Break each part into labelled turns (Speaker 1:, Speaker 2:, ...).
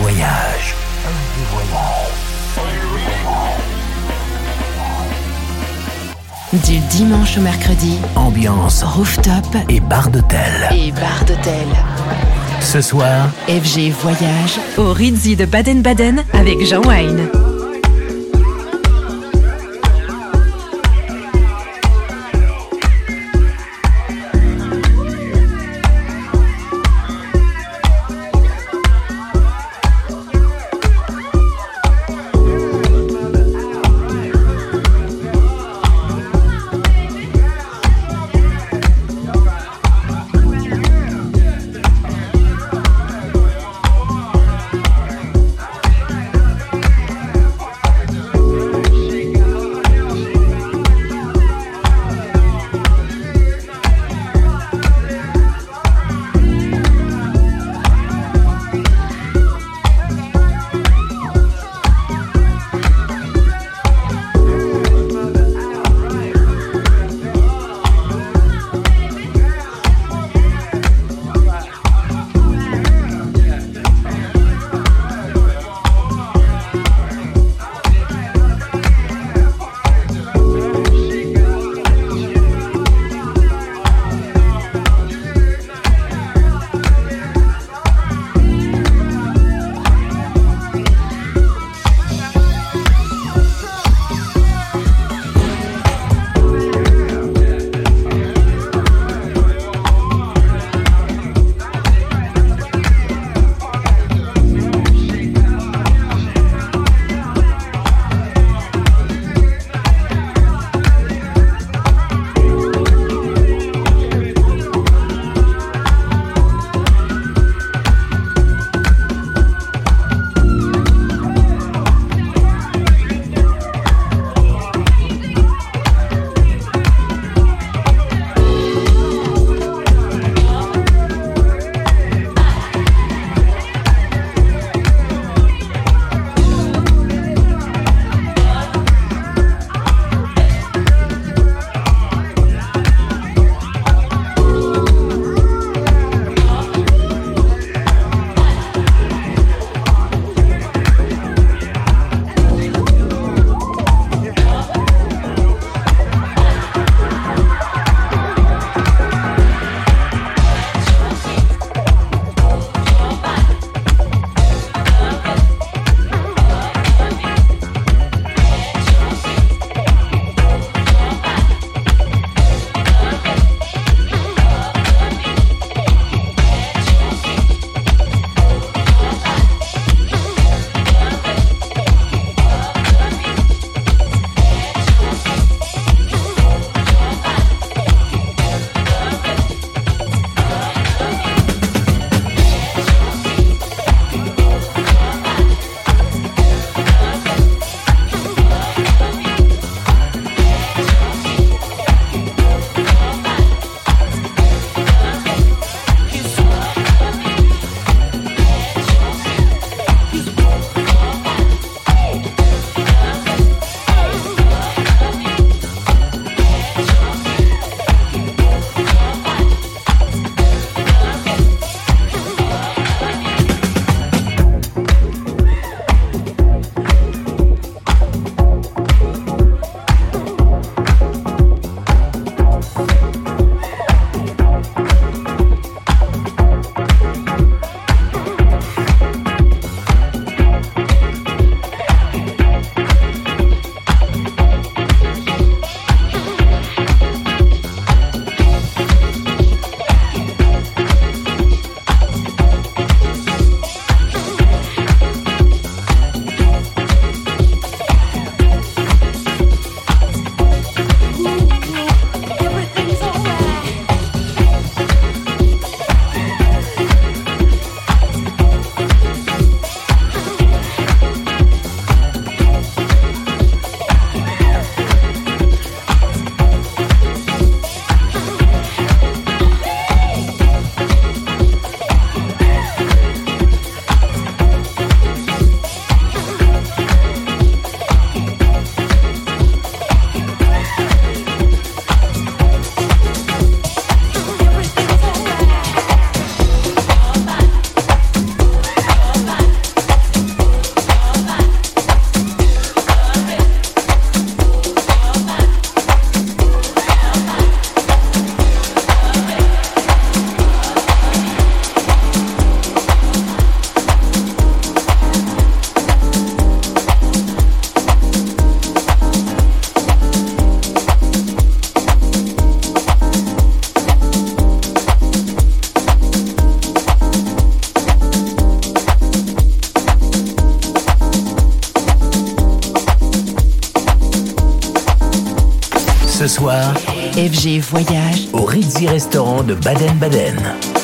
Speaker 1: voyage.
Speaker 2: Du dimanche au mercredi,
Speaker 1: Ambiance
Speaker 2: rooftop
Speaker 1: et bar d'hôtel.
Speaker 2: et bar d'hôtel.
Speaker 1: Ce soir,
Speaker 2: FG Voyage au Rizzi de Baden-Baden avec Jean Wine.
Speaker 3: FG Voyage
Speaker 1: au Ritzy Restaurant de Baden-Baden.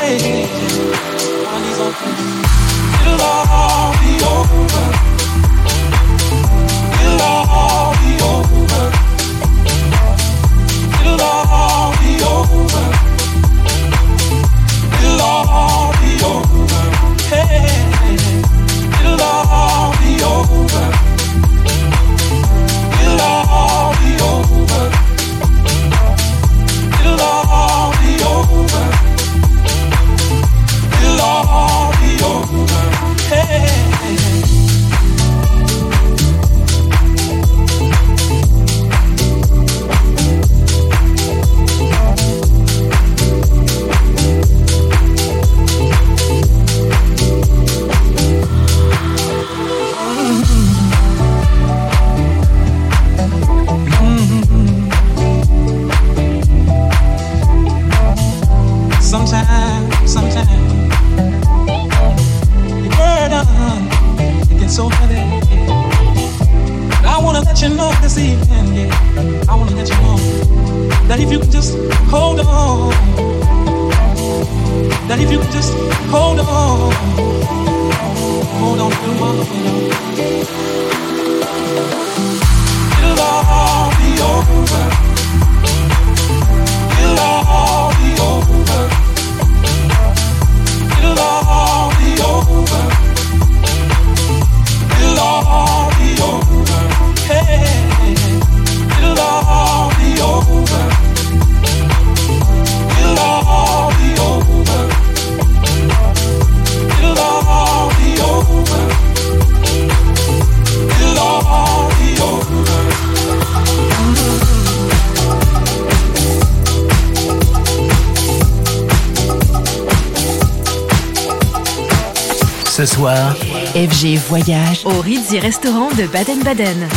Speaker 4: way. Money's on
Speaker 5: FG Voyage au Ritz Restaurant de Baden-Baden.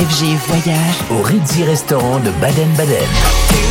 Speaker 5: FG Voyage
Speaker 1: au Ritzy Restaurant de Baden-Baden.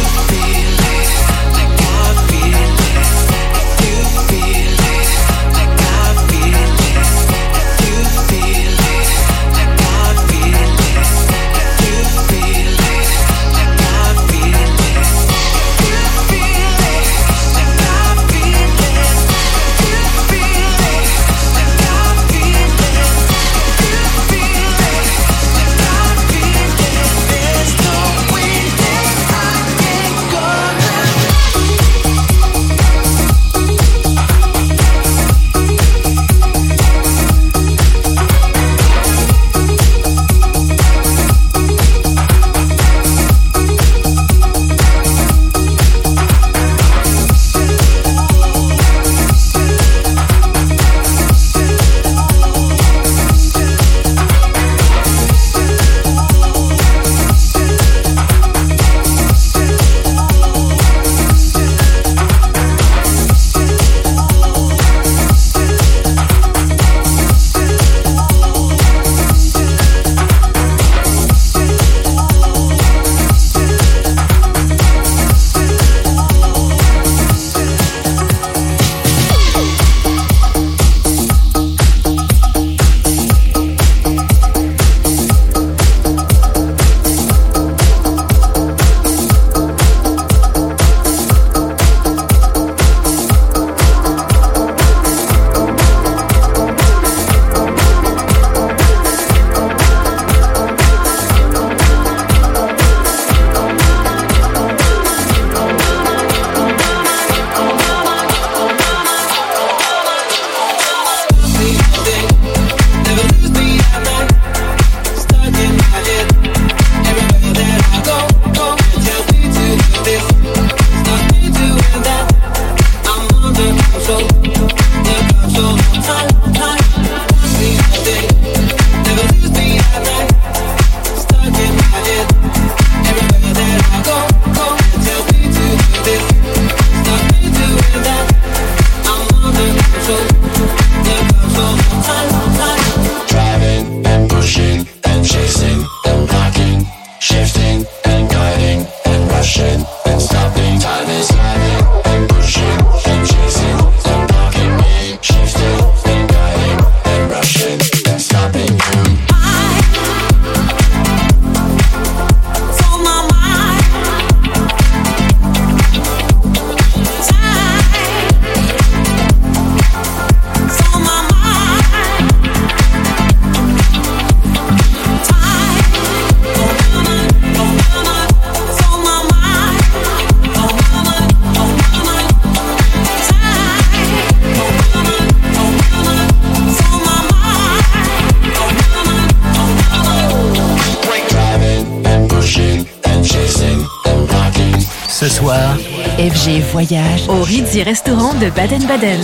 Speaker 6: Voyage au Ritzy Restaurant de Baden-Baden.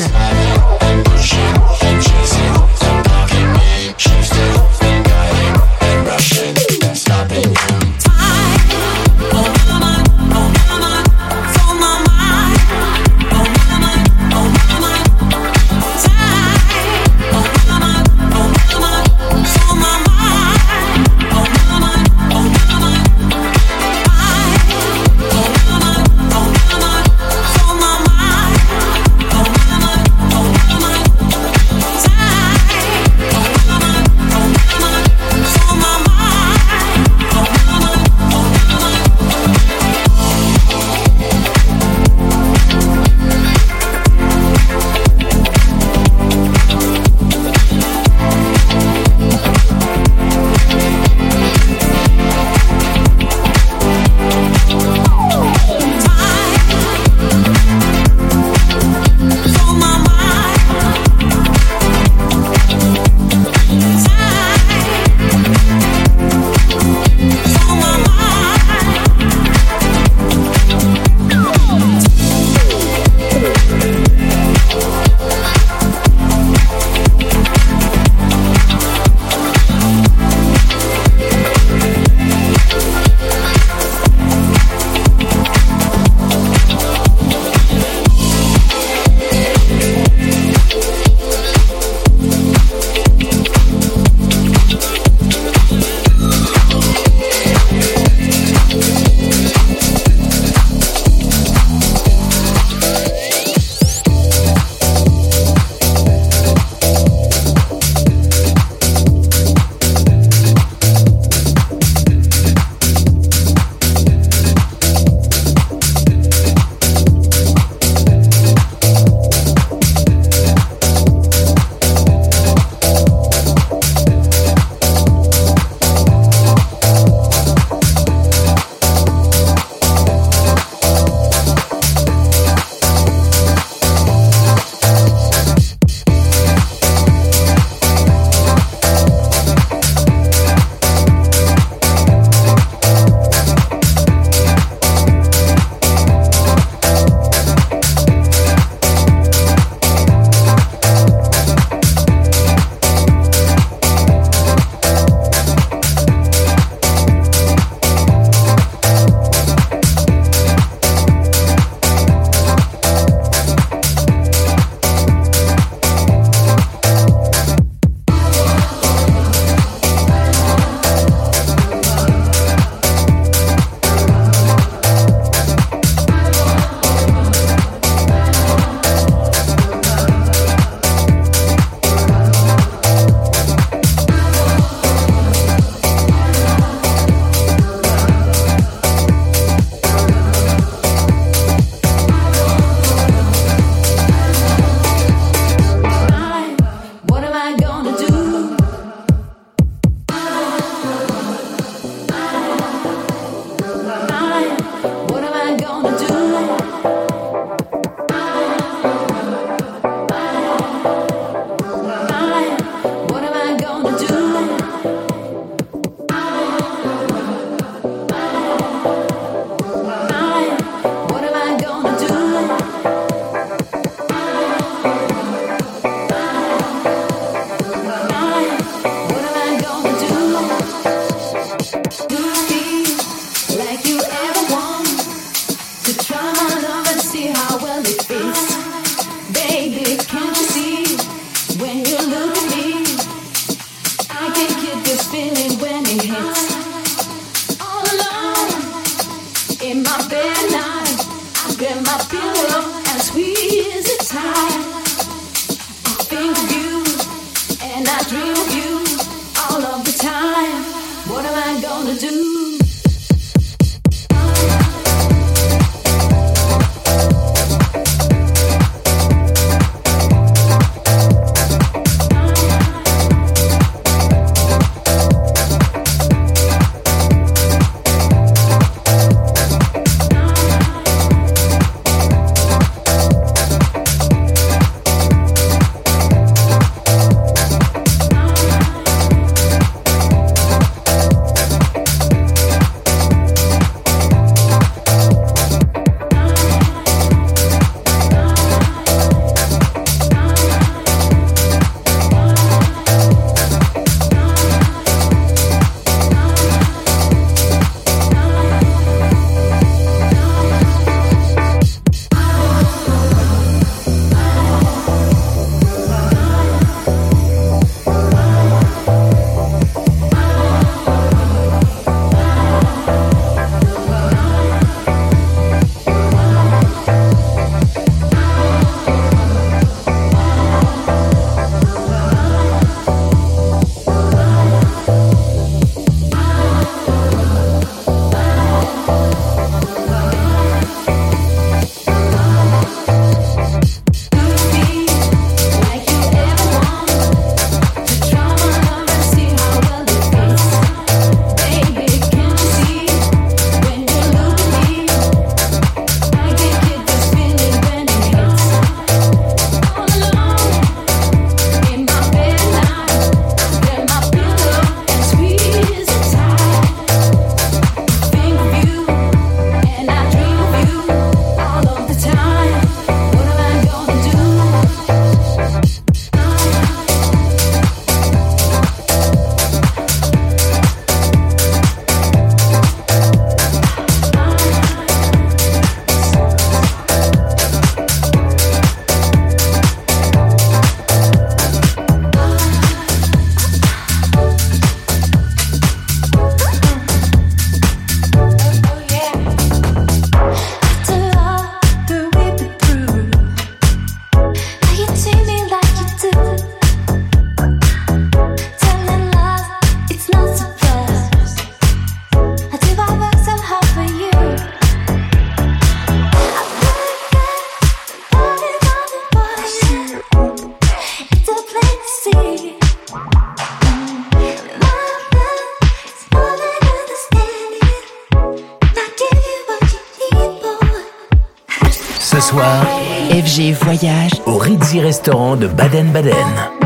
Speaker 7: Restaurant de Baden-Baden.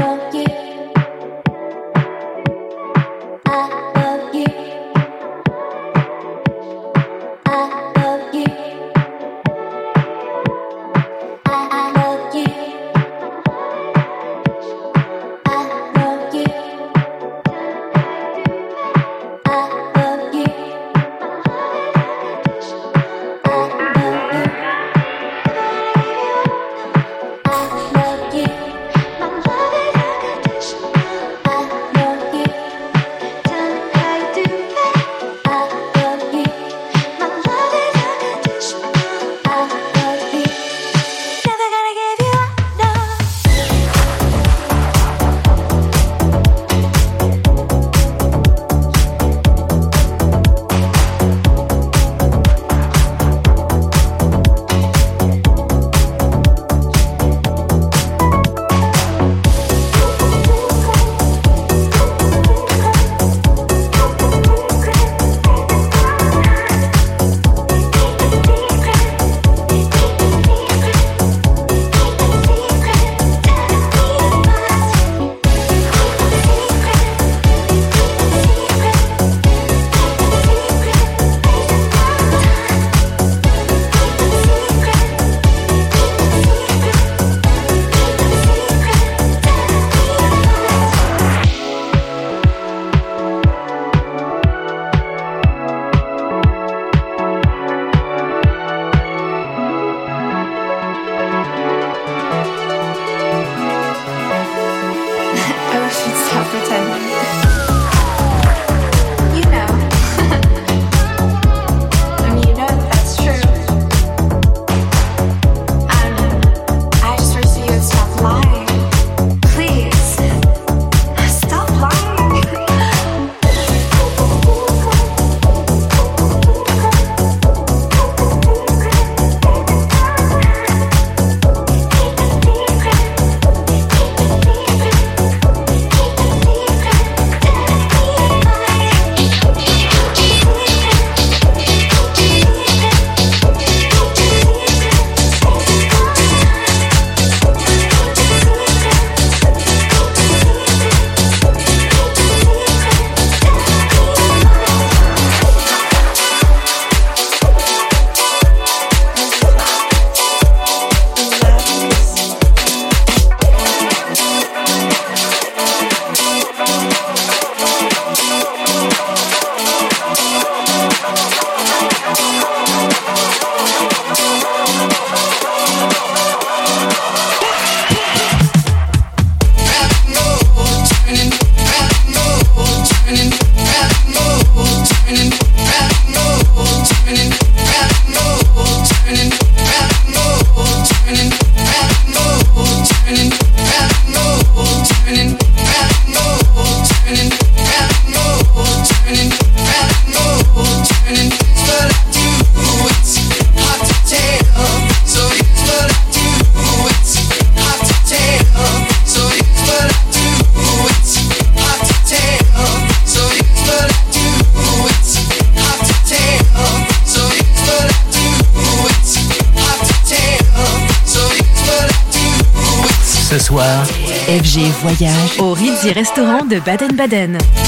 Speaker 6: De Baden-Baden.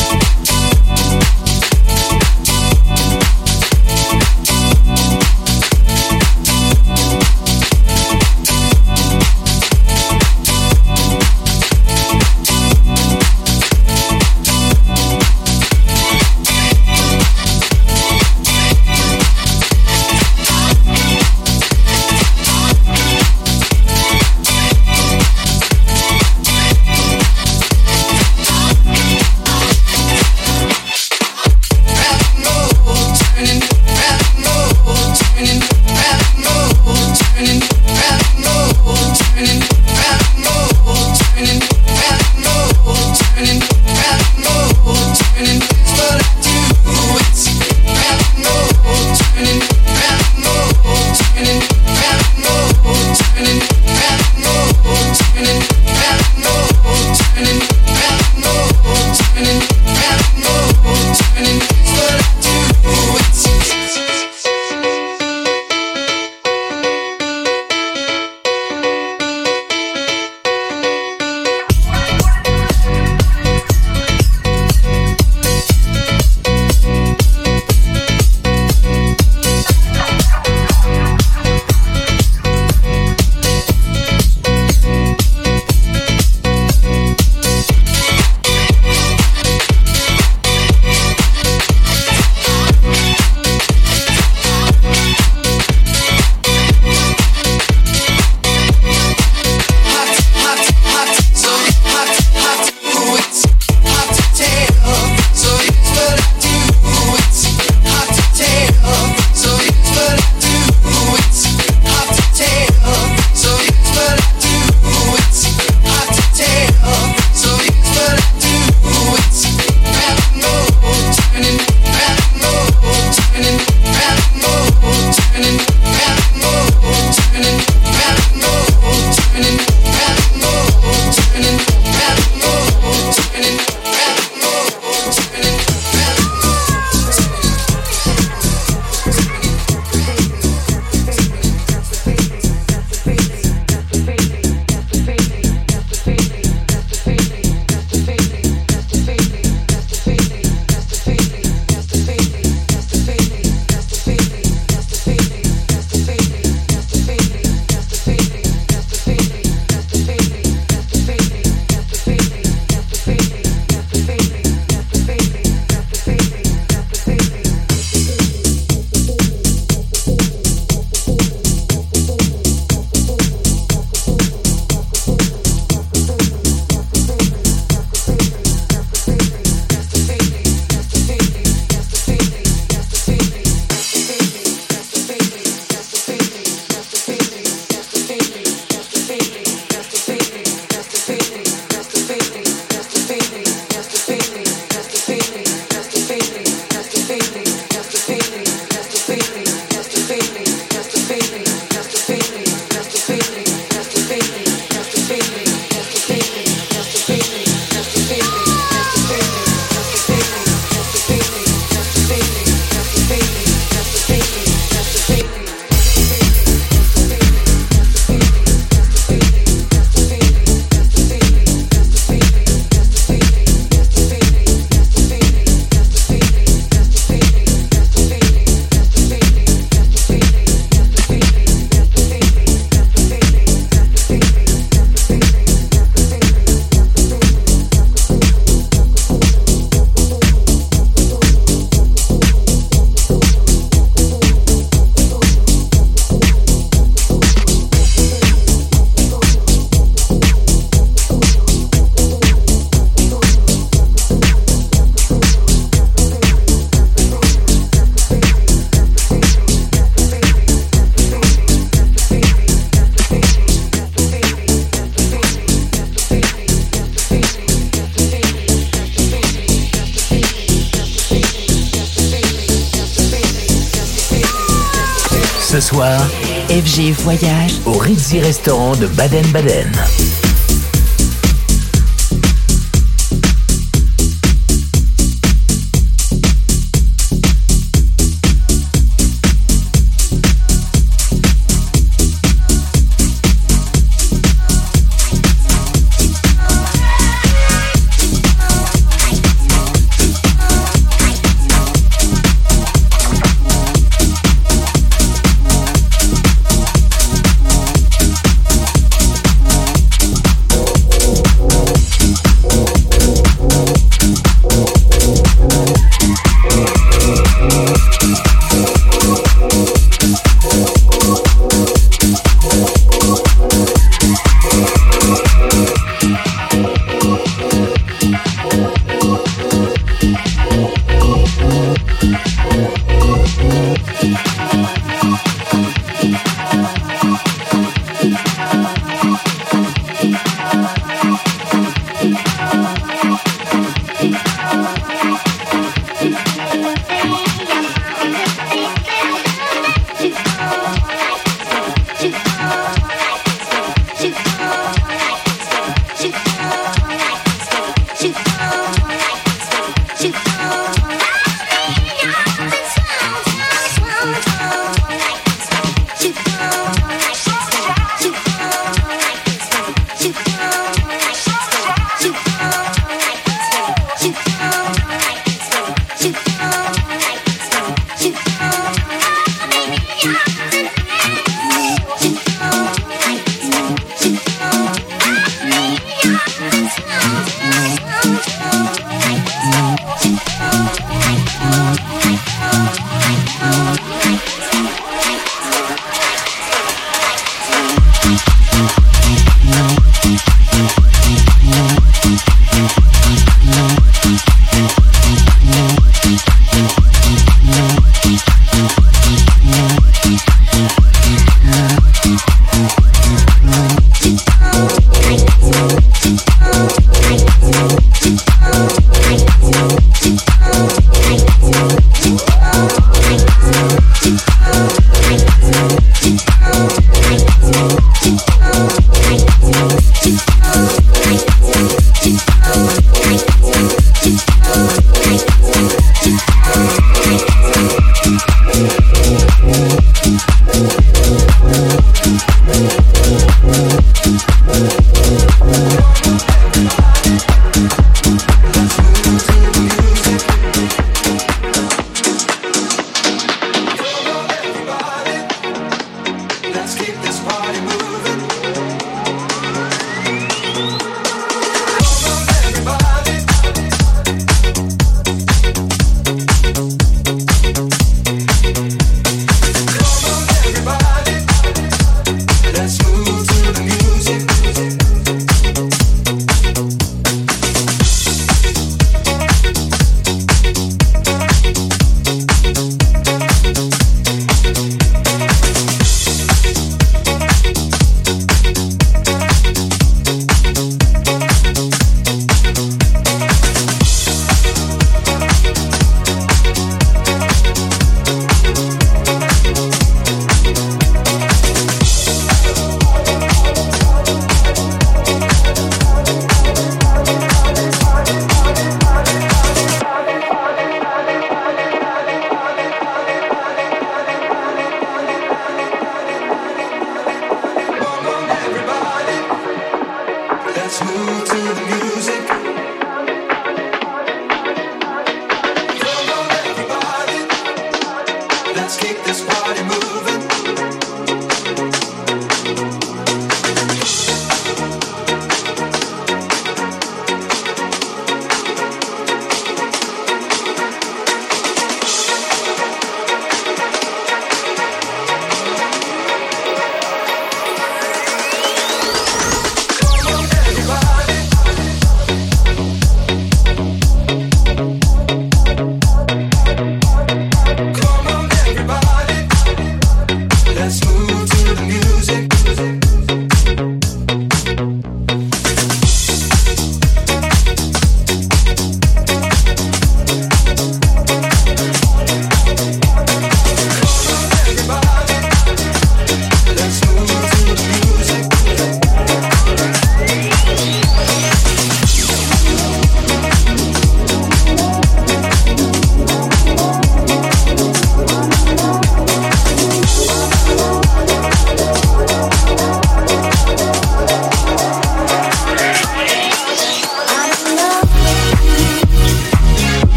Speaker 1: Voyage
Speaker 8: au Ritzy Restaurant de Baden-Baden.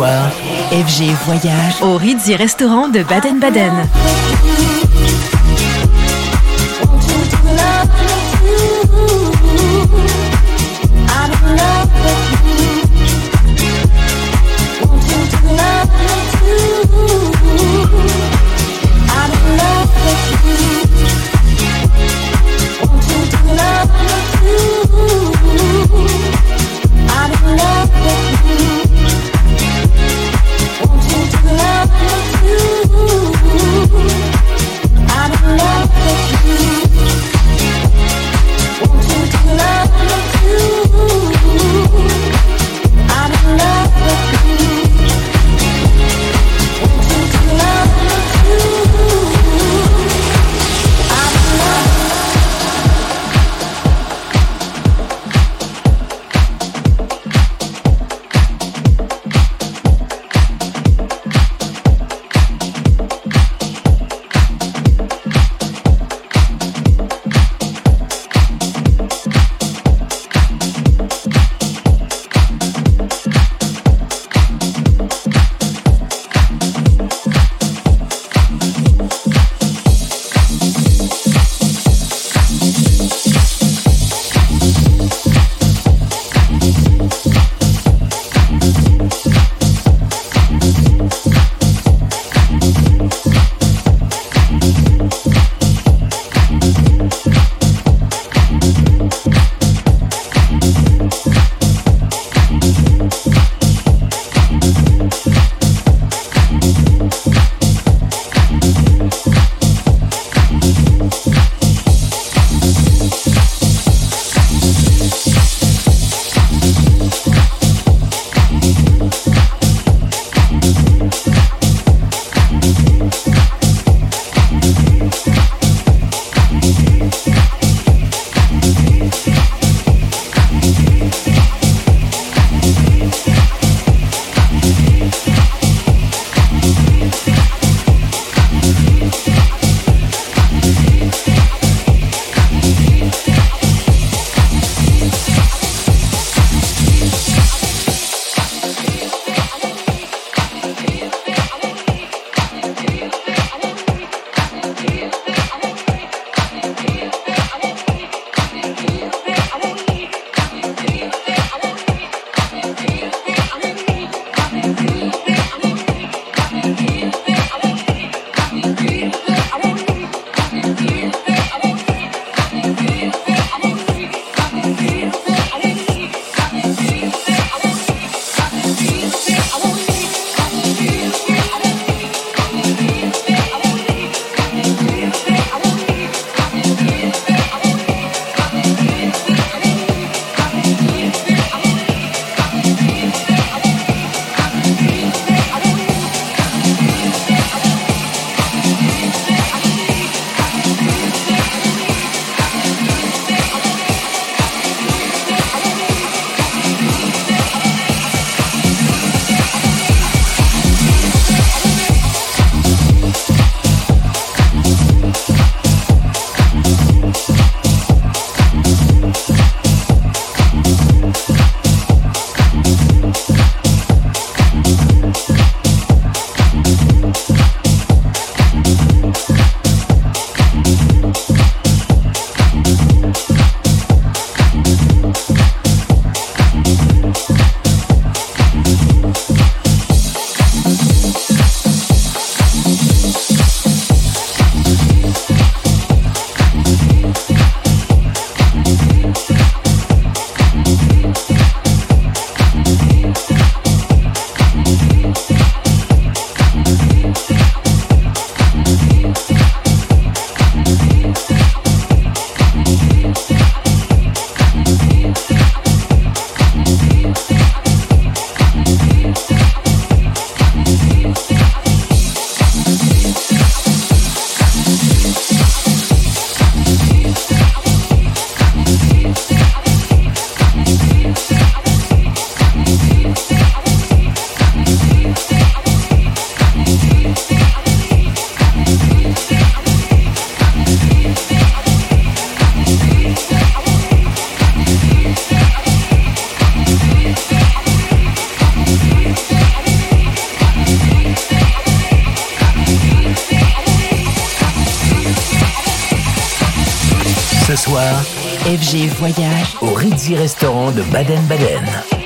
Speaker 2: FG Voyage au Ritzy Restaurant de Baden-Baden.
Speaker 9: Soir,
Speaker 1: FG Voyage
Speaker 9: au Ritzy Restaurant de Baden-Baden.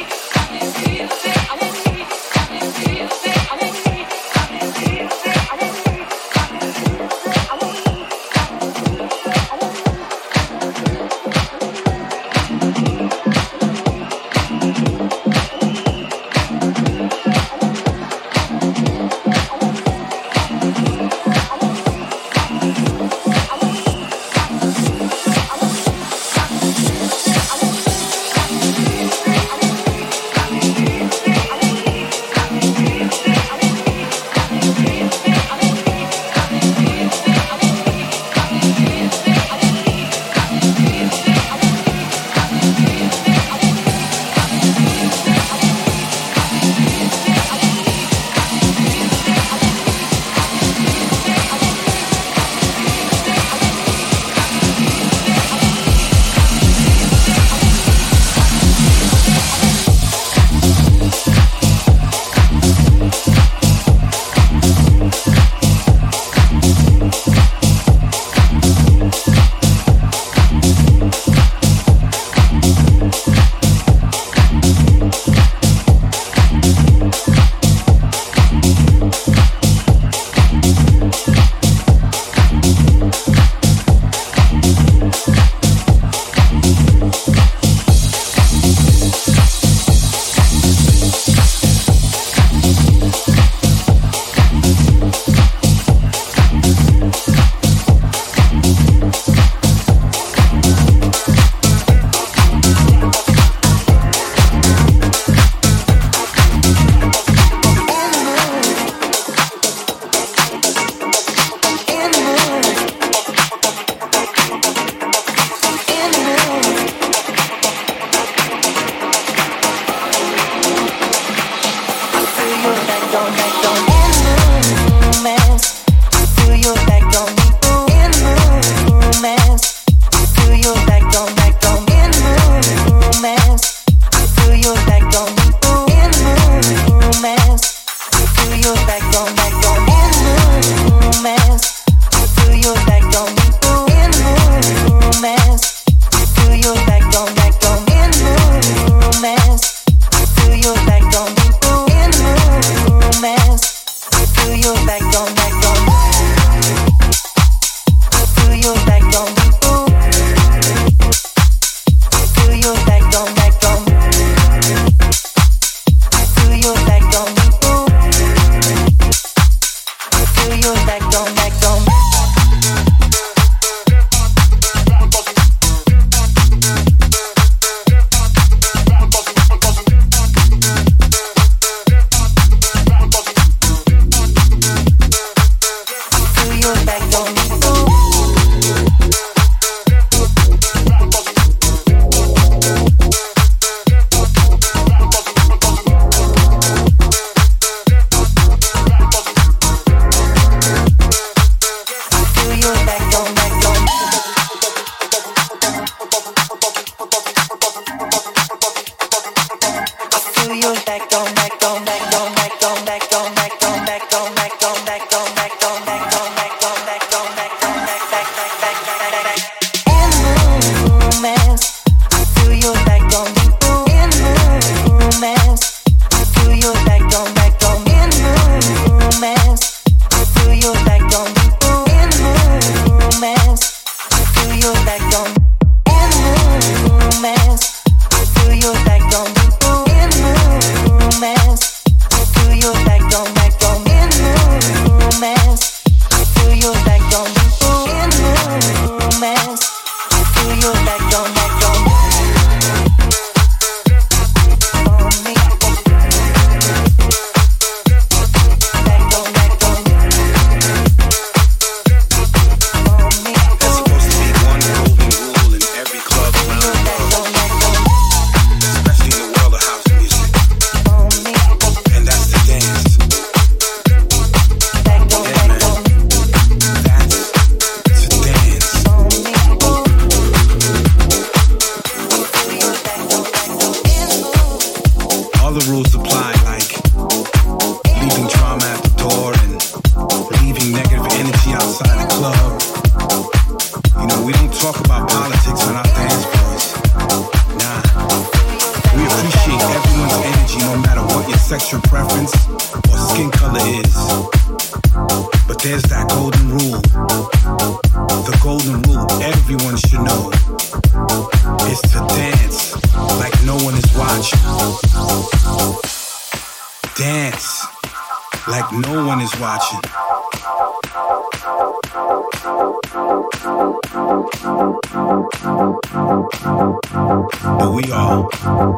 Speaker 9: we
Speaker 10: all. Come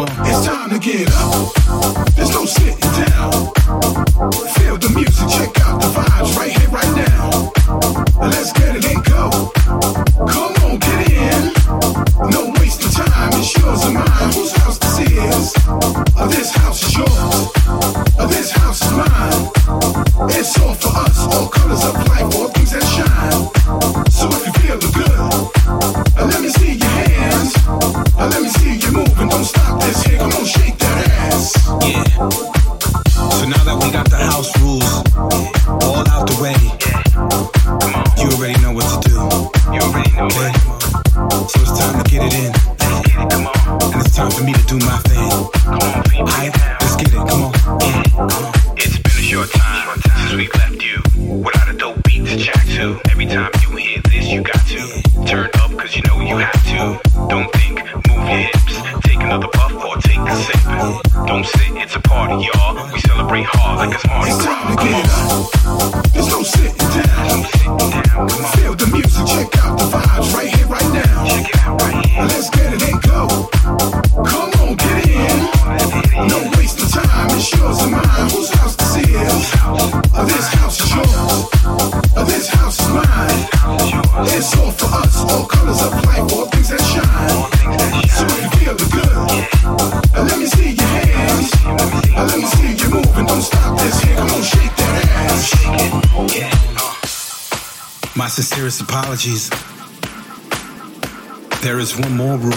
Speaker 10: on.
Speaker 9: It's time to get
Speaker 11: up.
Speaker 10: There's no sitting down. Feel the music, check out the vibes right here, right now. Let's get it in.
Speaker 9: There is one more rule.